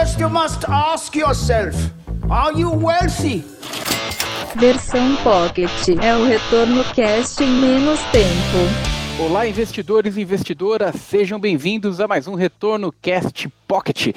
First, you must ask yourself: Are you wealthy? Versão Pocket é o retorno cast em menos tempo. Olá, investidores e investidoras, sejam bem-vindos a mais um Retorno Cast Pocket.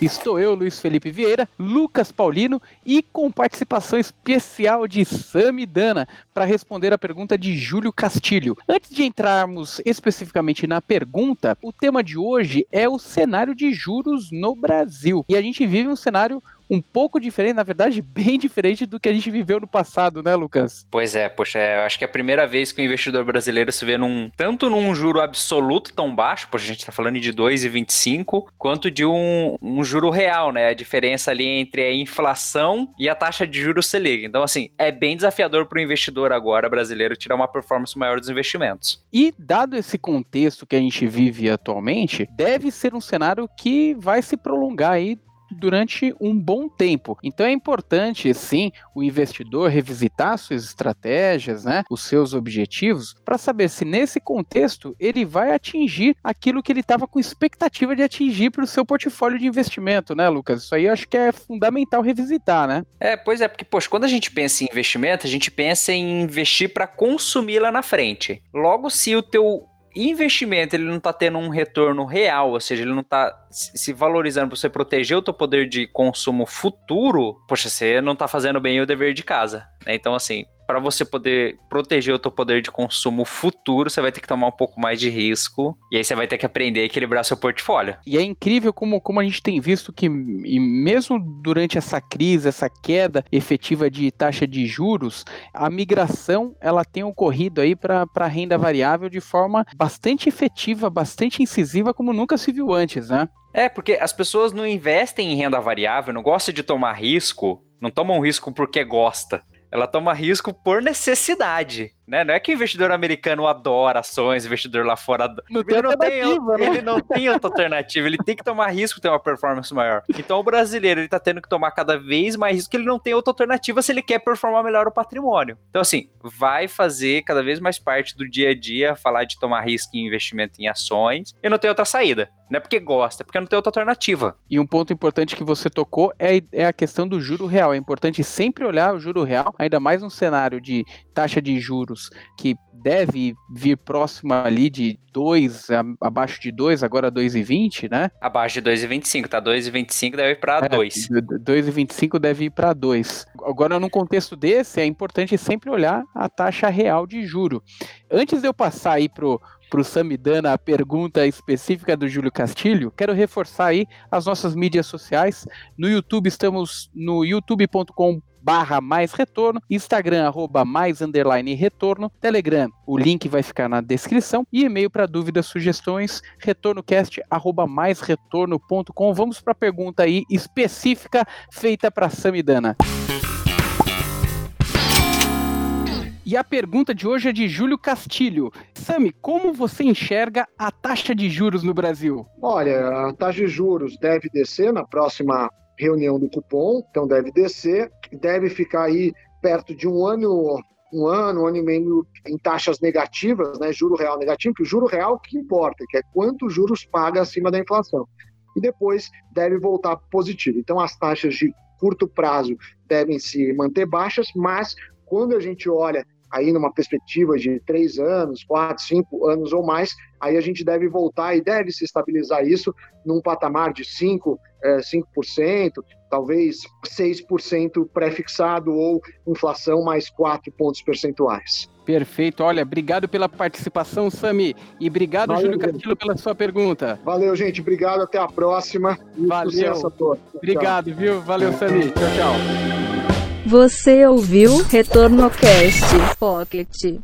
Estou eu, Luiz Felipe Vieira, Lucas Paulino e com participação especial de Sami Dana para responder a pergunta de Júlio Castilho. Antes de entrarmos especificamente na pergunta, o tema de hoje é o cenário de juros no Brasil. E a gente vive um cenário um pouco diferente, na verdade, bem diferente do que a gente viveu no passado, né, Lucas? Pois é, poxa, é, eu acho que é a primeira vez que o investidor brasileiro se vê num tanto num juro absoluto tão baixo, poxa, a gente tá falando de 2,25, quanto de um, um juro real, né? A diferença ali entre a inflação e a taxa de juros Selic. Então, assim, é bem desafiador para o investidor agora brasileiro tirar uma performance maior dos investimentos. E dado esse contexto que a gente vive atualmente, deve ser um cenário que vai se prolongar aí durante um bom tempo. Então é importante, sim, o investidor revisitar suas estratégias, né, os seus objetivos, para saber se nesse contexto ele vai atingir aquilo que ele estava com expectativa de atingir para o seu portfólio de investimento, né, Lucas? Isso aí eu acho que é fundamental revisitar, né? É, pois é, porque, poxa, quando a gente pensa em investimento, a gente pensa em investir para consumir lá na frente. Logo, se o teu investimento ele não está tendo um retorno real, ou seja, ele não está se valorizando para você proteger o teu poder de consumo futuro, poxa, você não está fazendo bem o dever de casa. Né? Então, assim, para você poder proteger o teu poder de consumo futuro, você vai ter que tomar um pouco mais de risco. E aí você vai ter que aprender a equilibrar seu portfólio. E é incrível como, como a gente tem visto que, e mesmo durante essa crise, essa queda efetiva de taxa de juros, a migração ela tem ocorrido aí para renda variável de forma bastante efetiva, bastante incisiva, como nunca se viu antes, né? É, porque as pessoas não investem em renda variável, não gostam de tomar risco, não tomam risco porque gosta. Ela toma risco por necessidade. Né? Não é que o investidor americano adora ações, o investidor lá fora adora. Não ele, não tem, né? ele não tem outra alternativa, ele tem que tomar risco ter uma performance maior. Então o brasileiro ele tá tendo que tomar cada vez mais risco, que ele não tem outra alternativa se ele quer performar melhor o patrimônio. Então, assim, vai fazer cada vez mais parte do dia a dia falar de tomar risco em investimento em ações e não tem outra saída. Não é porque gosta, é porque não tem outra alternativa. E um ponto importante que você tocou é, é a questão do juro real. É importante sempre olhar o juro real, ainda mais num cenário de taxa de juros que deve vir próximo ali de 2, abaixo de 2, agora 2,20, né? Abaixo de 2,25, tá? 2,25 deve ir para 2. É, 2,25 deve ir para 2. Agora, num contexto desse, é importante sempre olhar a taxa real de juro. Antes de eu passar aí pro para o Samidana a pergunta específica do Júlio Castilho, quero reforçar aí as nossas mídias sociais. No YouTube estamos no youtube.com barra mais retorno, Instagram arroba mais underline retorno, Telegram, o link vai ficar na descrição e e-mail para dúvidas, sugestões, retornocast arroba mais retorno.com. Vamos para a pergunta aí específica feita para Samidana. E a pergunta de hoje é de Júlio Castilho. Sami, como você enxerga a taxa de juros no Brasil? Olha, a taxa de juros deve descer na próxima reunião do cupom, então deve descer, deve ficar aí perto de um ano, um ano, um ano e meio em taxas negativas, né, juro real negativo, que o juro real que importa, que é quanto juros paga acima da inflação. E depois deve voltar positivo. Então as taxas de curto prazo devem se manter baixas, mas quando a gente olha aí numa perspectiva de três anos, quatro, cinco anos ou mais, aí a gente deve voltar e deve se estabilizar isso num patamar de 5, é, 5%, talvez 6% pré-fixado ou inflação mais 4 pontos percentuais. Perfeito. Olha, obrigado pela participação, Sami. E obrigado, Valeu, Júlio Castilho, pela sua pergunta. Valeu, gente. Obrigado. Até a próxima. Valeu. Sucesso a todos. Obrigado, tchau. viu? Valeu, Sami. Tchau, tchau. Você ouviu Retorno Cast Pocket.